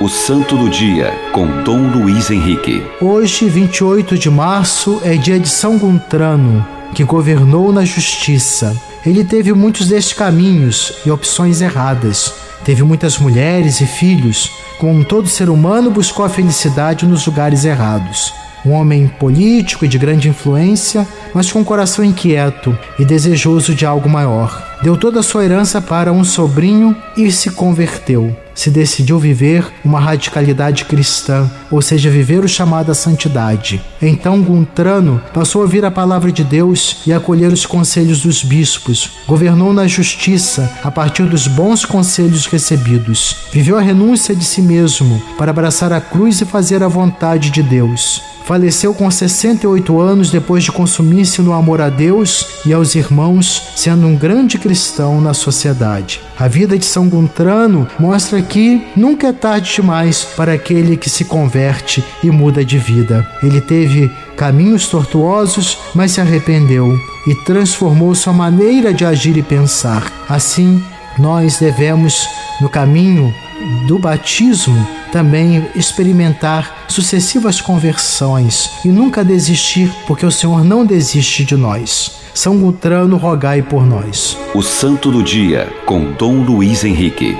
O Santo do Dia, com Dom Luiz Henrique. Hoje, 28 de março, é dia de São Guntrano, que governou na justiça. Ele teve muitos descaminhos e opções erradas. Teve muitas mulheres e filhos. Como todo ser humano, buscou a felicidade nos lugares errados um homem político e de grande influência, mas com um coração inquieto e desejoso de algo maior. Deu toda a sua herança para um sobrinho e se converteu. Se decidiu viver uma radicalidade cristã, ou seja, viver o chamado à santidade. Então Guntrano passou a ouvir a palavra de Deus e acolher os conselhos dos bispos. Governou na justiça a partir dos bons conselhos recebidos. Viveu a renúncia de si mesmo para abraçar a cruz e fazer a vontade de Deus. Faleceu com 68 anos depois de consumir-se no amor a Deus e aos irmãos, sendo um grande cristão na sociedade. A vida de São Guntrano mostra que nunca é tarde demais para aquele que se converte e muda de vida. Ele teve caminhos tortuosos, mas se arrependeu e transformou sua maneira de agir e pensar. Assim, nós devemos, no caminho do batismo, também experimentar sucessivas conversões e nunca desistir, porque o Senhor não desiste de nós. São Gutrano, rogai por nós. O Santo do Dia, com Dom Luiz Henrique.